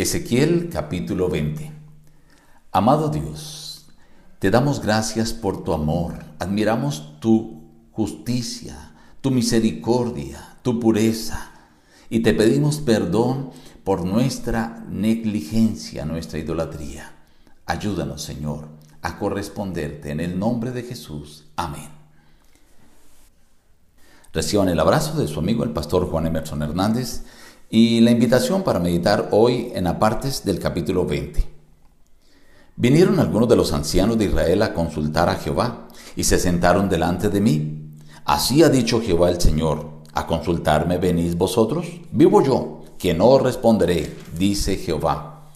Ezequiel capítulo 20 Amado Dios, te damos gracias por tu amor, admiramos tu justicia, tu misericordia, tu pureza, y te pedimos perdón por nuestra negligencia, nuestra idolatría. Ayúdanos, Señor, a corresponderte en el nombre de Jesús. Amén. Reciban el abrazo de su amigo el pastor Juan Emerson Hernández y la invitación para meditar hoy en apartes del capítulo 20. Vinieron algunos de los ancianos de Israel a consultar a Jehová y se sentaron delante de mí. Así ha dicho Jehová el Señor, a consultarme venís vosotros. Vivo yo, que no responderé, dice Jehová.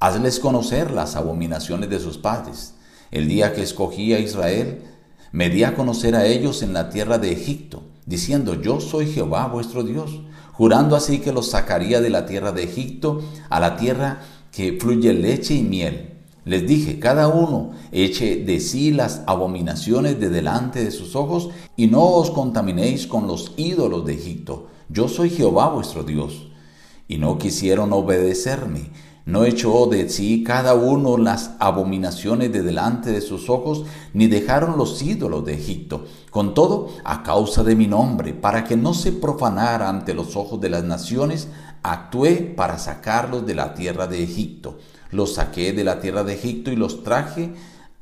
Hazles conocer las abominaciones de sus padres. El día que escogí a Israel, me di a conocer a ellos en la tierra de Egipto, diciendo, yo soy Jehová vuestro Dios jurando así que los sacaría de la tierra de Egipto a la tierra que fluye leche y miel. Les dije, cada uno eche de sí las abominaciones de delante de sus ojos y no os contaminéis con los ídolos de Egipto. Yo soy Jehová vuestro Dios. Y no quisieron obedecerme no echó de sí cada uno las abominaciones de delante de sus ojos, ni dejaron los ídolos de Egipto. Con todo, a causa de mi nombre, para que no se profanara ante los ojos de las naciones, actué para sacarlos de la tierra de Egipto. Los saqué de la tierra de Egipto y los traje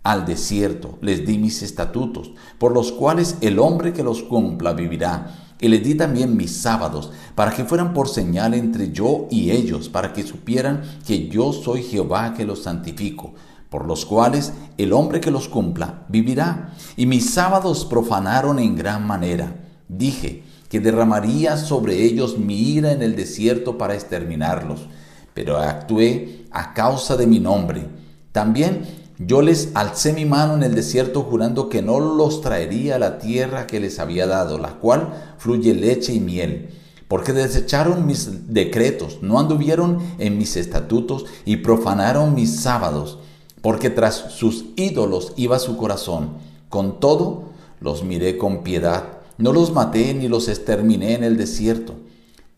al desierto. Les di mis estatutos, por los cuales el hombre que los cumpla vivirá y les di también mis sábados, para que fueran por señal entre yo y ellos, para que supieran que yo soy Jehová que los santifico, por los cuales el hombre que los cumpla vivirá. Y mis sábados profanaron en gran manera. Dije que derramaría sobre ellos mi ira en el desierto para exterminarlos, pero actué a causa de mi nombre. También yo les alcé mi mano en el desierto jurando que no los traería a la tierra que les había dado, la cual fluye leche y miel, porque desecharon mis decretos, no anduvieron en mis estatutos y profanaron mis sábados, porque tras sus ídolos iba su corazón. Con todo, los miré con piedad, no los maté ni los exterminé en el desierto.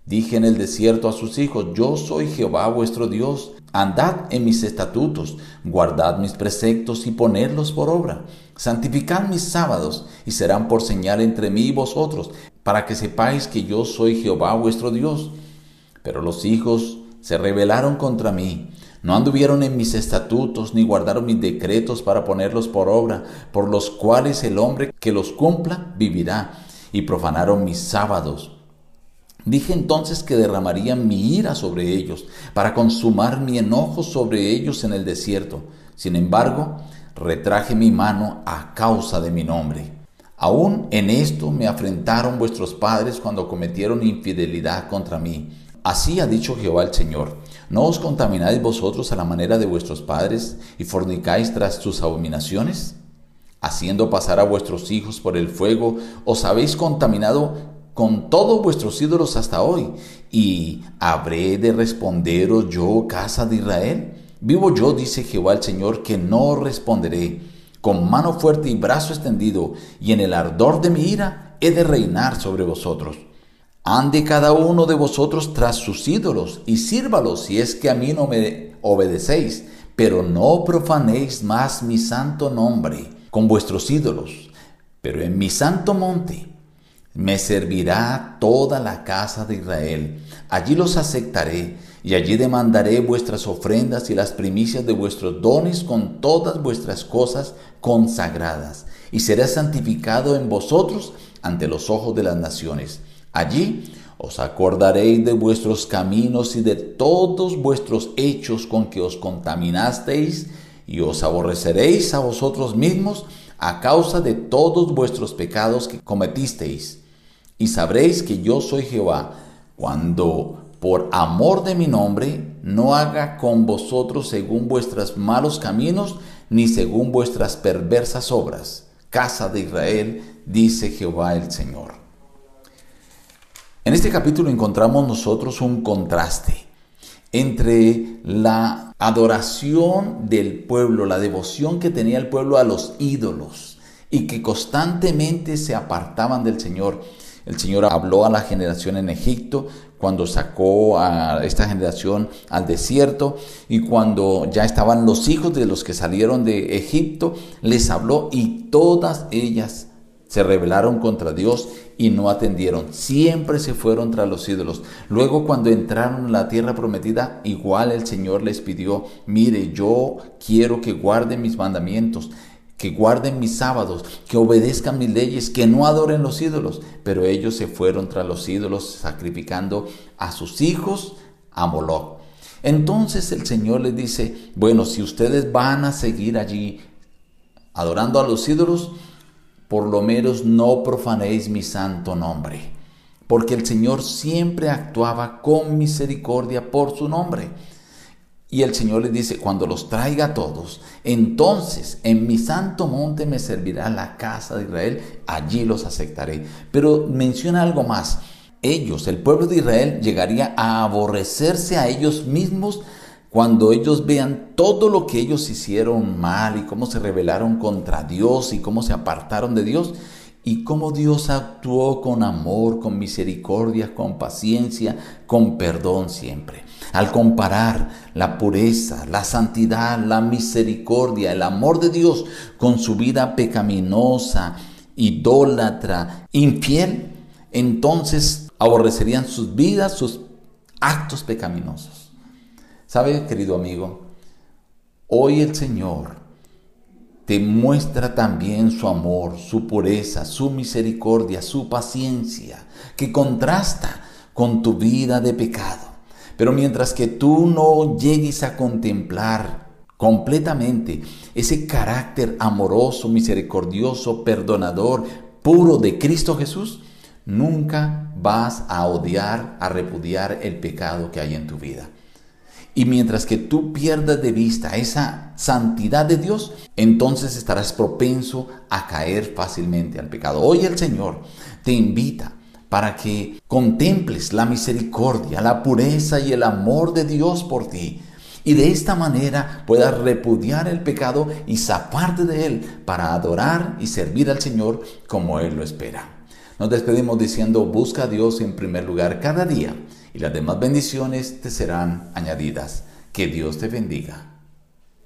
Dije en el desierto a sus hijos, yo soy Jehová vuestro Dios, andad en mis estatutos, guardad mis preceptos y ponedlos por obra. Santificad mis sábados y serán por señal entre mí y vosotros, para que sepáis que yo soy Jehová vuestro Dios. Pero los hijos se rebelaron contra mí, no anduvieron en mis estatutos ni guardaron mis decretos para ponerlos por obra, por los cuales el hombre que los cumpla vivirá, y profanaron mis sábados Dije entonces que derramaría mi ira sobre ellos, para consumar mi enojo sobre ellos en el desierto. Sin embargo, retraje mi mano a causa de mi nombre. Aún en esto me afrentaron vuestros padres cuando cometieron infidelidad contra mí. Así ha dicho Jehová el Señor. ¿No os contamináis vosotros a la manera de vuestros padres y fornicáis tras sus abominaciones? Haciendo pasar a vuestros hijos por el fuego, os habéis contaminado con todos vuestros ídolos hasta hoy, y habré de responderos yo, casa de Israel. Vivo yo, dice Jehová el Señor, que no responderé. Con mano fuerte y brazo extendido, y en el ardor de mi ira, he de reinar sobre vosotros. Ande cada uno de vosotros tras sus ídolos, y sírvalos si es que a mí no me obedecéis, pero no profanéis más mi santo nombre con vuestros ídolos. Pero en mi santo monte, me servirá toda la casa de Israel. Allí los aceptaré y allí demandaré vuestras ofrendas y las primicias de vuestros dones con todas vuestras cosas consagradas. Y será santificado en vosotros ante los ojos de las naciones. Allí os acordaréis de vuestros caminos y de todos vuestros hechos con que os contaminasteis y os aborreceréis a vosotros mismos a causa de todos vuestros pecados que cometisteis y sabréis que yo soy Jehová, cuando por amor de mi nombre no haga con vosotros según vuestros malos caminos, ni según vuestras perversas obras. Casa de Israel, dice Jehová el Señor. En este capítulo encontramos nosotros un contraste entre la adoración del pueblo, la devoción que tenía el pueblo a los ídolos y que constantemente se apartaban del Señor El Señor habló a la generación en Egipto cuando sacó a esta generación al desierto y cuando ya estaban los hijos de los que salieron de Egipto, les habló y todas ellas se rebelaron contra Dios y no atendieron. Siempre se fueron tras los ídolos. Luego cuando entraron en la tierra prometida, igual el Señor les pidió, mire, yo quiero que guarden mis mandamientos que guarden mis sábados, que obedezcan mis leyes, que no adoren los ídolos. Pero ellos se fueron tras los ídolos sacrificando a sus hijos a Moloch. Entonces el Señor les dice, bueno, si ustedes van a seguir allí adorando a los ídolos, por lo menos no profanéis mi santo nombre. Porque el Señor siempre actuaba con misericordia por su nombre. Y el Señor les dice, cuando los traiga a todos, entonces en mi santo monte me servirá la casa de Israel, allí los aceptaré. Pero menciona algo más. Ellos, el pueblo de Israel, llegaría a aborrecerse a ellos mismos cuando ellos vean todo lo que ellos hicieron mal y cómo se rebelaron contra Dios y cómo se apartaron de Dios y cómo Dios actuó con amor, con misericordia, con paciencia, con perdón siempre. Al comparar la pureza, la santidad, la misericordia, el amor de Dios con su vida pecaminosa, idólatra, infiel, entonces aborrecerían sus vidas, sus actos pecaminosos. ¿Sabe, querido amigo? Hoy el Señor te muestra también su amor, su pureza, su misericordia, su paciencia, que contrasta con tu vida de pecado. Pero mientras que tú no llegues a contemplar completamente ese carácter amoroso, misericordioso, perdonador, puro de Cristo Jesús, nunca vas a odiar, a repudiar el pecado que hay en tu vida. Y mientras que tú pierdas de vista esa santidad de Dios, entonces estarás propenso a caer fácilmente al pecado. Hoy el Señor te invita para que contemples la misericordia, la pureza y el amor de Dios por ti. Y de esta manera puedas repudiar el pecado y zafarte de él para adorar y servir al Señor como Él lo espera. Nos despedimos diciendo, busca a Dios en primer lugar cada día y las demás bendiciones te serán añadidas. Que Dios te bendiga.